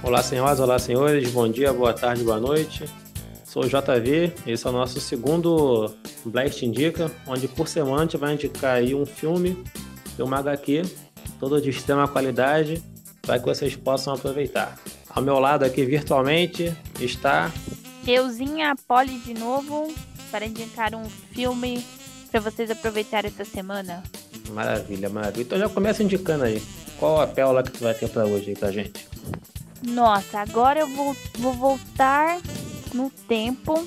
Olá, senhoras, olá, senhores. Bom dia, boa tarde, boa noite. Sou o JV, esse é o nosso segundo Blast Indica, onde por semana a gente vai indicar aí um filme e uma HQ, todo de extrema qualidade, para que vocês possam aproveitar. Ao meu lado aqui virtualmente está. Euzinha Poli de novo, para indicar um filme para vocês aproveitarem essa semana. Maravilha, maravilha. Então já começa indicando aí. Qual a pérola que tu vai ter para hoje aí pra gente? Nossa, agora eu vou, vou voltar no tempo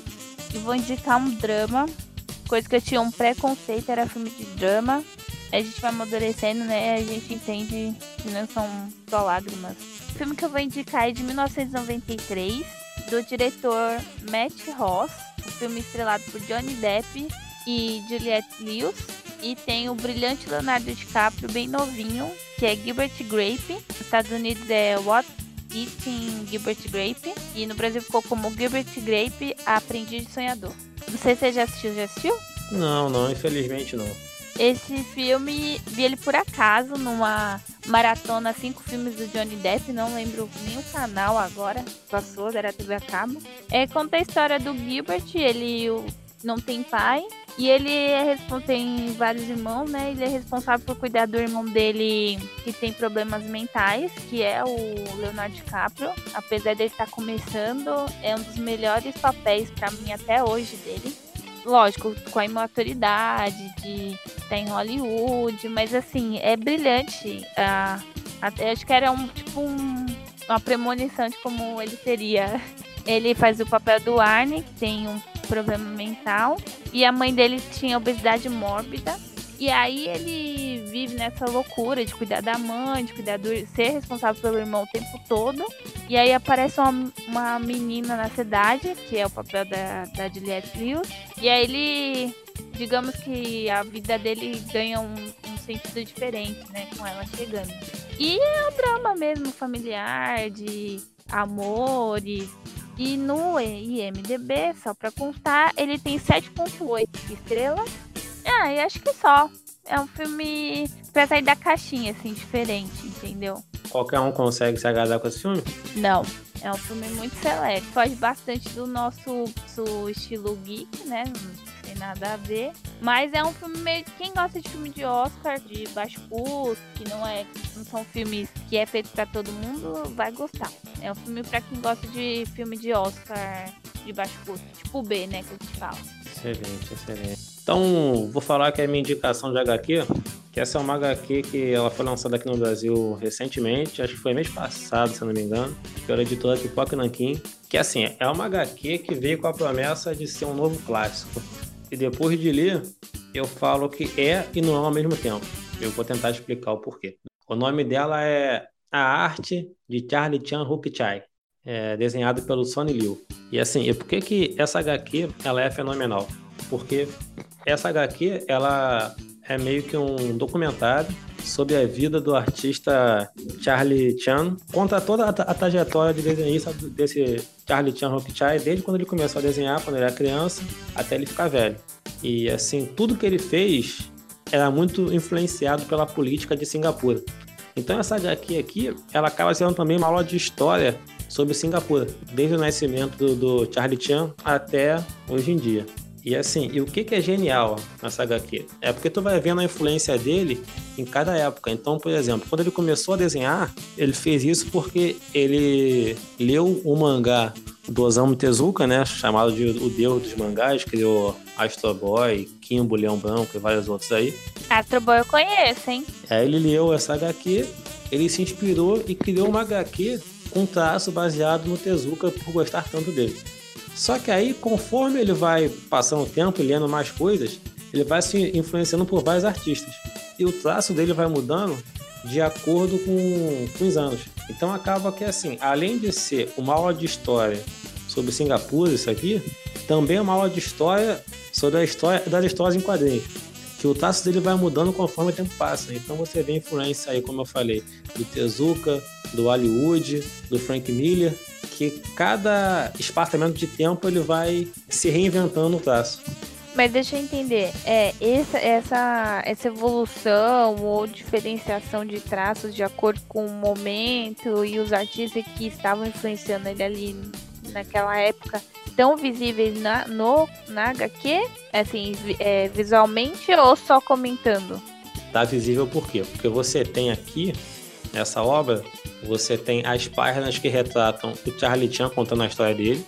e vou indicar um drama. Coisa que eu tinha um preconceito, era filme de drama. A gente vai amadurecendo, né? A gente entende que não são só lágrimas. O filme que eu vou indicar é de 1993, do diretor Matt Ross. Um filme estrelado por Johnny Depp e Juliette Lewis. E tem o brilhante Leonardo DiCaprio, bem novinho, que é Gilbert Grape. Nos Estados Unidos é What Eating Gilbert Grape. E no Brasil ficou como Gilbert Grape, Aprendiz de Sonhador. Não sei se você já assistiu, já assistiu? Não, não, infelizmente não. Esse filme, vi ele por acaso numa maratona cinco filmes do Johnny Depp, não lembro nem o canal agora, passou, era TV a cabo. É, conta a história do Gilbert, ele não tem pai, e ele é tem vários irmãos, né? Ele é responsável por cuidar do irmão dele que tem problemas mentais, que é o Leonardo DiCaprio. Apesar dele estar começando, é um dos melhores papéis para mim até hoje dele. Lógico, com a imaturidade de estar em Hollywood, mas assim, é brilhante. Ah, até, acho que era um tipo um, uma premonição de como ele seria. Ele faz o papel do Arne, que tem um problema mental. E a mãe dele tinha obesidade mórbida. E aí ele vive nessa loucura de cuidar da mãe, de cuidar do ser responsável pelo irmão o tempo todo. E aí aparece uma, uma menina na cidade, que é o papel da, da Juliette Lewis. E aí ele, digamos que a vida dele ganha um, um sentido diferente, né, com ela chegando. E é um drama mesmo familiar, de amores, e no IMDB, só pra constar, ele tem 7.8 estrelas. Ah, e acho que só. É um filme pra sair da caixinha, assim, diferente, entendeu? Qualquer um consegue se agradar com esse filme? Não. É um filme muito seleto. Foge bastante do nosso, nosso estilo geek, né? Não tem nada a ver. Mas é um filme meio. Quem gosta de filme de Oscar, de baixo custo, que não é. Não são filmes que é feito para todo mundo, vai gostar. É um filme para quem gosta de filme de Oscar de baixo custo. Tipo B, né? Que a gente fala. Excelente, excelente. Então, vou falar que é minha indicação de HQ, que essa é uma HQ que ela foi lançada aqui no Brasil recentemente, acho que foi mês passado, se não me engano, pela editora Pipoca Nankin, que assim, é uma HQ que veio com a promessa de ser um novo clássico. E depois de ler, eu falo que é e não é ao mesmo tempo. Eu vou tentar explicar o porquê. O nome dela é A Arte de Charlie Chan Hook Chai, é, desenhado pelo Sonny Liu. E assim, e por que, que essa HQ ela é fenomenal? Porque essa HQ, ela é meio que um documentário sobre a vida do artista Charlie Chan. Conta toda a, trajetória de desenhista desse Charlie Chan Hokichai, desde quando ele começou a desenhar, quando ele era criança, até ele ficar velho. E assim, tudo que ele fez era muito influenciado pela política de Singapura. Então essa HQ aqui, ela acaba sendo também uma aula de história sobre Singapura, desde o nascimento do, do Charlie Chan até hoje em dia. E assim, e o que, que é genial nessa HQ? É porque tu vai vendo a influência dele em cada época. Então, por exemplo, quando ele começou a desenhar, ele fez isso porque ele leu o mangá do Osamu Tezuka, né, chamado de O Deus dos Mangás, criou Astro Boy, Kimbo, Leão Branco e vários outros aí. Astro Boy eu conheço, hein? Aí ele leu essa HQ, ele se inspirou e criou uma HQ com traço baseado no Tezuka por gostar tanto dele. Só que aí, conforme ele vai passando o tempo e lendo mais coisas, ele vai se influenciando por vários artistas. E o traço dele vai mudando de acordo com, com os anos. Então acaba que assim, além de ser uma aula de história sobre Singapura, isso aqui, também é uma aula de história sobre a história das histórias em quadrinhos. Que o traço dele vai mudando conforme o tempo passa. Então você vê influência aí, como eu falei, do Tezuka, do Hollywood, do Frank Miller que cada espaçamento de tempo ele vai se reinventando o traço. Mas deixa eu entender, é, essa, essa, essa evolução ou diferenciação de traços de acordo com o momento e os artistas que estavam influenciando ele ali naquela época tão visíveis na, no, na HQ? Assim, é, visualmente ou só comentando? Tá visível por quê? Porque você tem aqui, nessa obra, você tem as páginas que retratam o Charlie Chan contando a história dele,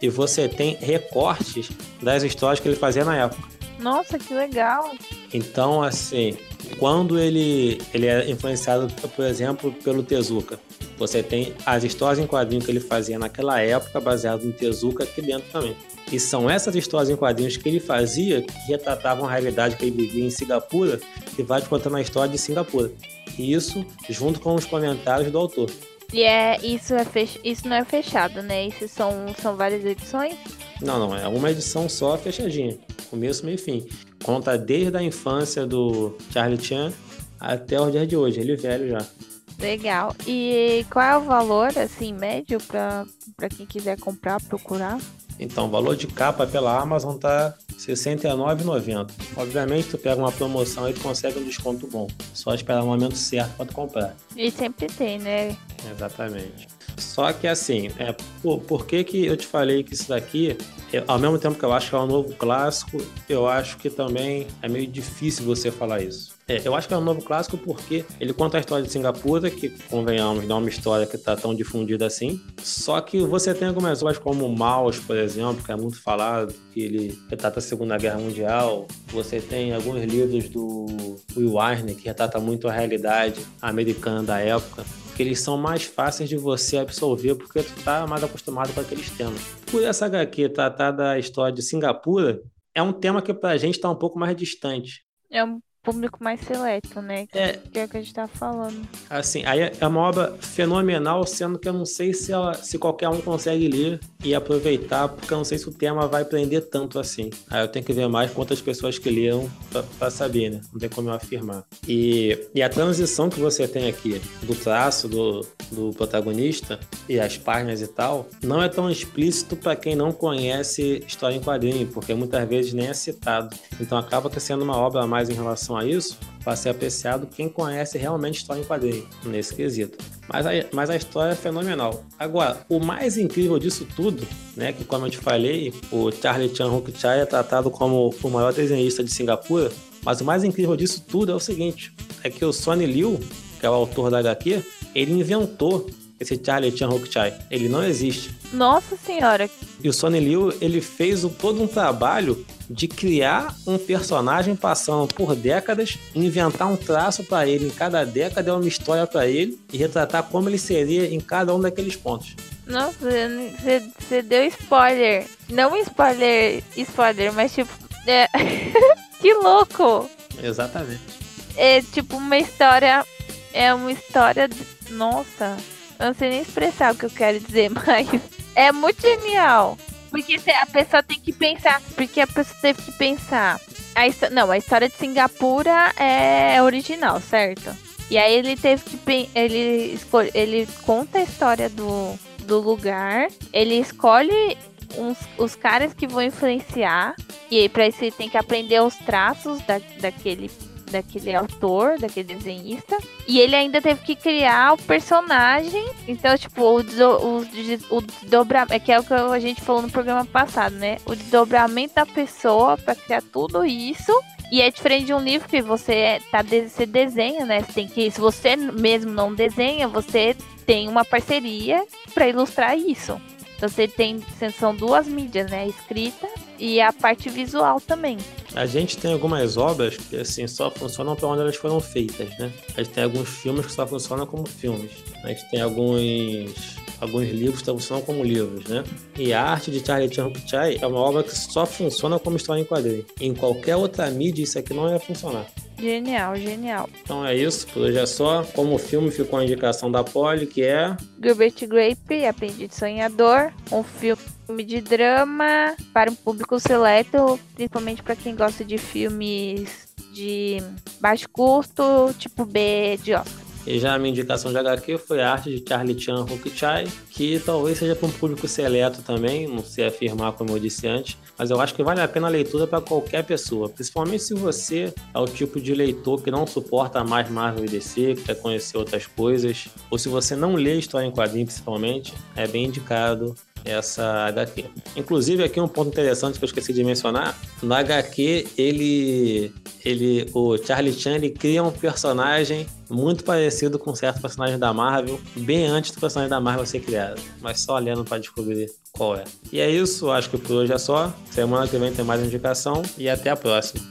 e você tem recortes das histórias que ele fazia na época. Nossa, que legal! Então, assim, quando ele, ele é influenciado, por exemplo, pelo Tezuka, você tem as histórias em quadrinhos que ele fazia naquela época, baseado no Tezuka aqui dentro também. E são essas histórias em quadrinhos que ele fazia que retratavam a realidade que ele vivia em Singapura, que vai te contando a história de Singapura. E isso junto com os comentários do autor. E é, isso, é fech... isso não é fechado, né? Isso são, são várias edições? Não, não, é uma edição só fechadinha. Começo, meio e fim. Conta desde a infância do Charlie Chan até o dia de hoje, ele velho já. Legal. E qual é o valor, assim, médio para quem quiser comprar, procurar? Então, o valor de capa pela Amazon tá 69,90. Obviamente, tu pega uma promoção e tu consegue um desconto bom. Só esperar o momento certo para tu comprar. E sempre tem, né? Exatamente. Só que assim, é, por, por que, que eu te falei que isso daqui, eu, ao mesmo tempo que eu acho que é um novo clássico, eu acho que também é meio difícil você falar isso. É, eu acho que é um novo clássico porque ele conta a história de Singapura, que, convenhamos, não é uma história que está tão difundida assim. Só que você tem algumas obras como Maus, por exemplo, que é muito falado, que ele retrata a Segunda Guerra Mundial. Você tem alguns livros do Will Eisner, que retrata muito a realidade americana da época que eles são mais fáceis de você absorver porque tu tá mais acostumado com aqueles temas. Por essa HQ tratar da história de Singapura, é um tema que pra gente tá um pouco mais distante. É um público mais seleto, né? Que é, que é o que a gente tá falando. Assim, aí é uma obra fenomenal, sendo que eu não sei se, ela, se qualquer um consegue ler e aproveitar, porque eu não sei se o tema vai prender tanto assim. Aí eu tenho que ver mais quantas pessoas que leram para saber, né? Não tem como eu afirmar. E, e a transição que você tem aqui do traço do, do protagonista e as páginas e tal, não é tão explícito para quem não conhece história em quadrinho, porque muitas vezes nem é citado. Então acaba sendo uma obra a mais em relação a isso, para ser apreciado quem conhece realmente história em quadrinho, nesse quesito. Mas a, mas a história é fenomenal. Agora, o mais incrível disso tudo, né, que como eu te falei, o Charlie Chan Hook Chai é tratado como o maior desenhista de Singapura, mas o mais incrível disso tudo é o seguinte, é que o Sonny Liu, que é o autor da HQ, ele inventou esse Charlie Chan Hook Chai. Ele não existe. Nossa senhora. E o Sonny Liu, ele fez o, todo um trabalho de criar um personagem passando por décadas, inventar um traço para ele em cada década, é uma história para ele e retratar como ele seria em cada um daqueles pontos. Nossa, você deu spoiler. Não spoiler, spoiler, mas tipo. É... que louco! Exatamente. É tipo uma história. É uma história. Nossa, eu não sei nem expressar o que eu quero dizer, mas é muito genial. Porque a pessoa tem que pensar. Porque a pessoa teve que pensar. A, não, a história de Singapura é original, certo? E aí ele teve que. Ele, ele conta a história do, do lugar. Ele escolhe uns, os caras que vão influenciar. E aí, pra isso, ele tem que aprender os traços da, daquele daquele autor, daquele desenhista. E ele ainda teve que criar o personagem. Então, tipo, o, o, o desdobramento. É que é o que a gente falou no programa passado, né? O desdobramento da pessoa para criar tudo isso. E é diferente de um livro que você tá você desenha, né? Você tem que, se você mesmo não desenha, você tem uma parceria para ilustrar isso. Então você tem, são duas mídias, né? Escrita e a parte visual também. A gente tem algumas obras que assim só funcionam para onde elas foram feitas, né? A gente tem alguns filmes que só funcionam como filmes. A gente tem alguns alguns livros que funcionam como livros, né? E a arte de Charlie Chan Chai é uma obra que só funciona como história em quadrinho. Em qualquer outra mídia isso aqui não ia funcionar. Genial, genial. Então é isso, por hoje é só. Como filme ficou a indicação da Polly, que é... Gilbert Grape, Aprendiz Sonhador, um filme de drama para um público seleto, principalmente para quem gosta de filmes de baixo custo, tipo B de Oscar. E já a minha indicação de HQ foi a arte de Charlie Chan Hook-Chai, que talvez seja para um público seleto também, não sei afirmar como eu disse antes, mas eu acho que vale a pena a leitura para qualquer pessoa, principalmente se você é o tipo de leitor que não suporta mais Marvel e DC, que quer conhecer outras coisas, ou se você não lê história em quadrinho principalmente, é bem indicado essa HQ. Inclusive, aqui um ponto interessante que eu esqueci de mencionar: no HQ, ele, ele, o Charlie Chan cria um personagem muito parecido com certo personagem da Marvel, bem antes do personagem da Marvel ser criado, mas só lendo para descobrir qual é. E é isso, acho que por hoje é só. Semana que vem tem mais indicação e até a próxima.